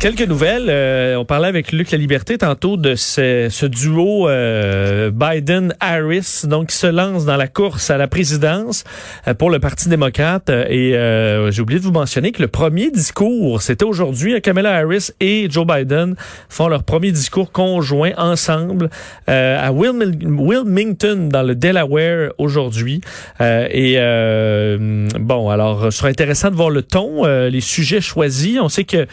Quelques nouvelles. Euh, on parlait avec Luc La Liberté tantôt de ce, ce duo euh, Biden-Harris, donc qui se lance dans la course à la présidence euh, pour le Parti démocrate. Et j'ai oublié de vous mentionner que le premier discours, c'était aujourd'hui. Kamala Harris et Joe Biden font leur premier discours conjoint ensemble à Wilmington, dans le Delaware, aujourd'hui. et bon, alors, ce sera intéressant de voir le ton, les sujets choisis. On sait que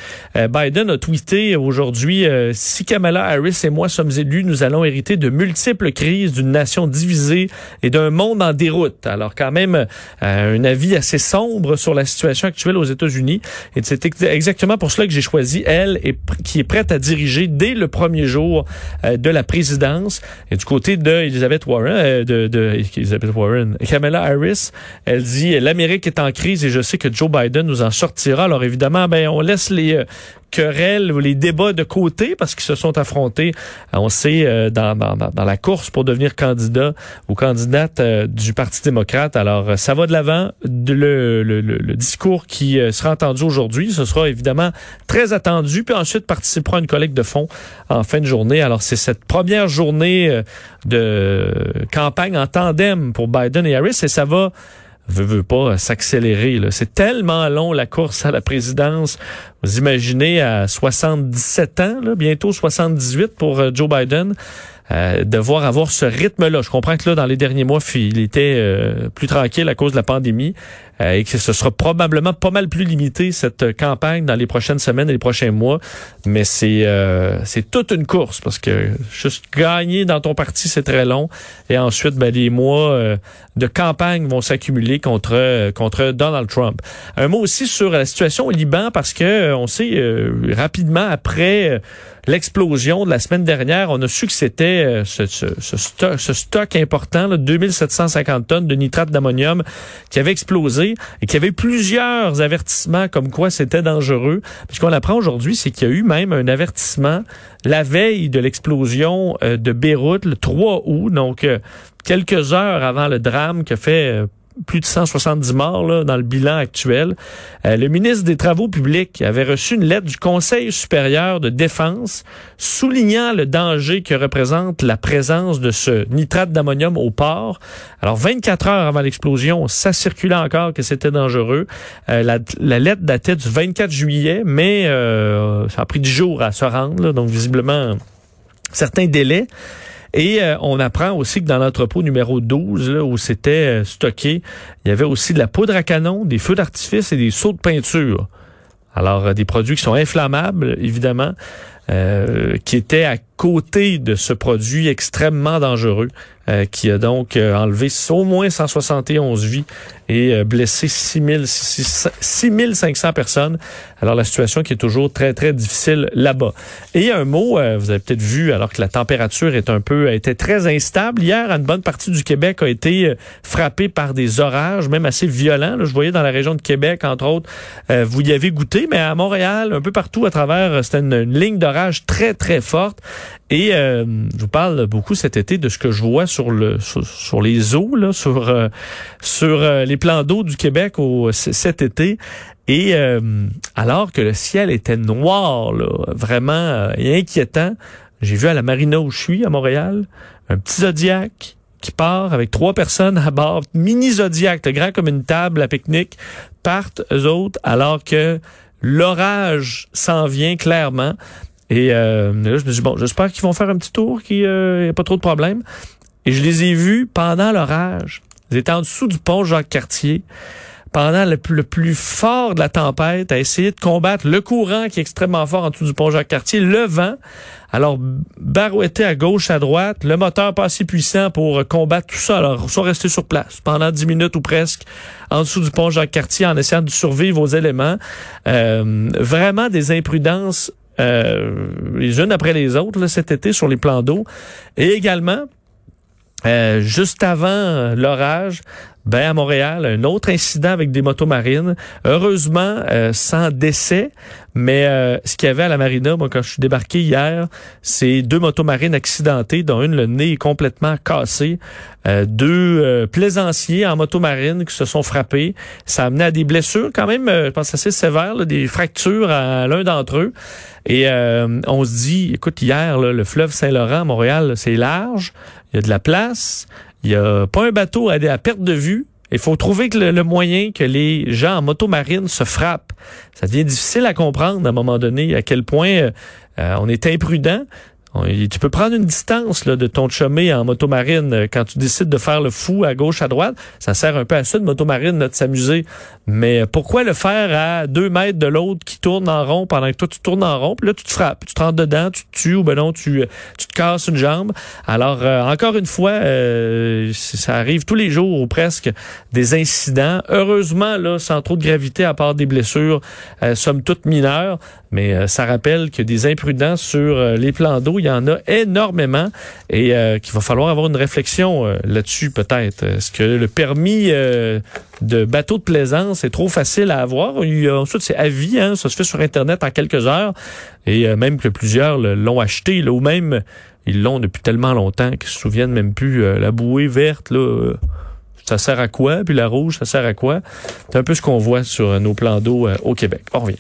Biden a tweeté aujourd'hui euh, si Kamala Harris et moi sommes élus, nous allons hériter de multiples crises, d'une nation divisée et d'un monde en déroute. Alors quand même euh, un avis assez sombre sur la situation actuelle aux États-Unis. Et c'est exactement pour cela que j'ai choisi elle et qui est prête à diriger dès le premier jour euh, de la présidence. Et du côté de Elizabeth Warren, de, de Elizabeth Warren, Kamala Harris, elle dit l'Amérique est en crise et je sais que Joe Biden nous en sortira. Alors évidemment, ben on laisse les querelles ou les débats de côté parce qu'ils se sont affrontés, euh, on sait, euh, dans, la course pour devenir candidat ou candidate euh, du Parti démocrate. Alors, ça va de l'avant. Le, le, discours qui sera entendu aujourd'hui, ce sera évidemment très attendu. Puis ensuite, participera une collecte de fonds en fin de journée. Alors, c'est cette première journée de campagne en tandem pour Biden et Harris et ça va veut, veut pas s'accélérer. C'est tellement long la course à la présidence. Vous imaginez à 77 ans, là, bientôt 78 pour euh, Joe Biden. Euh, devoir avoir ce rythme-là. Je comprends que là, dans les derniers mois, il était euh, plus tranquille à cause de la pandémie euh, et que ce sera probablement pas mal plus limité cette campagne dans les prochaines semaines et les prochains mois. Mais c'est c'est toute une course parce que juste gagner dans ton parti, c'est très long. Et ensuite, ben, les mois de campagne vont s'accumuler contre contre Donald Trump. Un mot aussi sur la situation au Liban parce que on sait rapidement après l'explosion de la semaine dernière, on a su que c'était euh, ce, ce, stock, important, là, 2750 tonnes de nitrate d'ammonium qui avait explosé et qui avait plusieurs avertissements comme quoi c'était dangereux. Ce qu'on apprend aujourd'hui, c'est qu'il y a eu même un avertissement la veille de l'explosion euh, de Beyrouth, le 3 août, donc euh, quelques heures avant le drame qui a fait plus de 170 morts là, dans le bilan actuel. Euh, le ministre des Travaux publics avait reçu une lettre du Conseil supérieur de défense soulignant le danger que représente la présence de ce nitrate d'ammonium au port. Alors, 24 heures avant l'explosion, ça circulait encore que c'était dangereux. Euh, la, lettre datait du 24 juillet, mais euh, ça a pris du jours à se rendre, donc visiblement certains délais. Et euh, on apprend aussi que dans l'entrepôt numéro 12, là, où c'était euh, stocké, il y avait aussi de la poudre à canon, des feux d'artifice et des seaux de peinture. Alors, euh, des produits qui sont inflammables, évidemment, qui étaient à côté de ce produit extrêmement dangereux euh, qui a donc euh, enlevé au moins 171 vies et euh, blessé 6500 personnes. Alors la situation qui est toujours très très difficile là-bas. Et un mot, vous avez peut-être vu alors que la température est un peu été très instable hier, une bonne partie du Québec a été frappée par des orages, même assez violents. Là, je voyais dans la région de Québec entre autres, vous y avez goûté, mais à Montréal, un peu partout à travers, c'était une, une ligne d'orage très très forte. Et euh, je vous parle beaucoup cet été de ce que je vois sur le sur, les eaux, là, sur euh, sur euh, les plans d'eau du Québec au, cet été. Et alors que le ciel était noir, là, vraiment et inquiétant, j'ai vu à la marina où je suis à Montréal un petit zodiac qui part avec trois personnes à bord, mini zodiac, grand comme une table à pique-nique, partent eux autres alors que l'orage s'en vient clairement. Et euh, là, je me dis, bon, j'espère qu'ils vont faire un petit tour, qu'il n'y euh, a pas trop de problèmes. Et je les ai vus pendant l'orage. Ils étaient en dessous du pont Jacques-Cartier pendant le, plus fort de la tempête à essayer de combattre le courant qui est extrêmement fort en dessous du pont Jacques-Cartier, le vent. Alors, barouetté à gauche, à droite, le moteur pas assez puissant pour combattre tout ça. Alors, ils sont restés sur place pendant dix minutes ou presque en dessous du pont Jacques-Cartier en essayant de survivre aux éléments. Euh, vraiment des imprudences euh, les unes après les autres là, cet été sur les plans d'eau. Et également, euh, juste avant l'orage, ben à Montréal, un autre incident avec des motos marines. Heureusement, euh, sans décès, Mais euh, ce qu'il y avait à la marina, moi, quand je suis débarqué hier, c'est deux motomarines accidentées, dont une, le nez est complètement cassé. Euh, deux euh, plaisanciers en motomarine qui se sont frappés. Ça a amené à des blessures quand même, je pense, assez sévères, des fractures à l'un d'entre eux. Et on se dit, écoute, hier, le fleuve Saint-Laurent à Montréal, c'est large, il y a de la place, il y a pas un bateau à, à perte de vue. Il faut trouver le, moyen que les gens en motomarine se frappent. Ça devient difficile à comprendre à un moment donné à quel point euh, euh, on est imprudent. Tu peux prendre une distance là, de ton chemin en motomarine euh, quand tu décides de faire le fou à gauche, à droite. Ça sert un peu à ça de motomarine, de s'amuser. Mais pourquoi le faire à deux mètres de l'autre qui tourne en rond pendant que toi tu tournes en rond? Puis là, tu te frappes, tu te rentres dedans, tu te tues ou ben non, tu, tu te casses une jambe? Alors, euh, encore une fois, euh, ça arrive tous les jours ou presque des incidents. Heureusement, là, sans trop de gravité à part des blessures, somme toute mineures. Mais ça rappelle que des imprudents sur les plans d'eau, il y en a énormément. Et euh, qu'il va falloir avoir une réflexion euh, là-dessus peut-être. Est-ce que le permis euh, de bateau de plaisance est trop facile à avoir? ensuite, c'est à vie, hein, ça se fait sur Internet en quelques heures. Et même que plusieurs l'ont acheté là, ou même ils l'ont depuis tellement longtemps qu'ils se souviennent même plus la bouée verte là ça sert à quoi? Puis la rouge ça sert à quoi? C'est un peu ce qu'on voit sur nos plans d'eau au Québec. On revient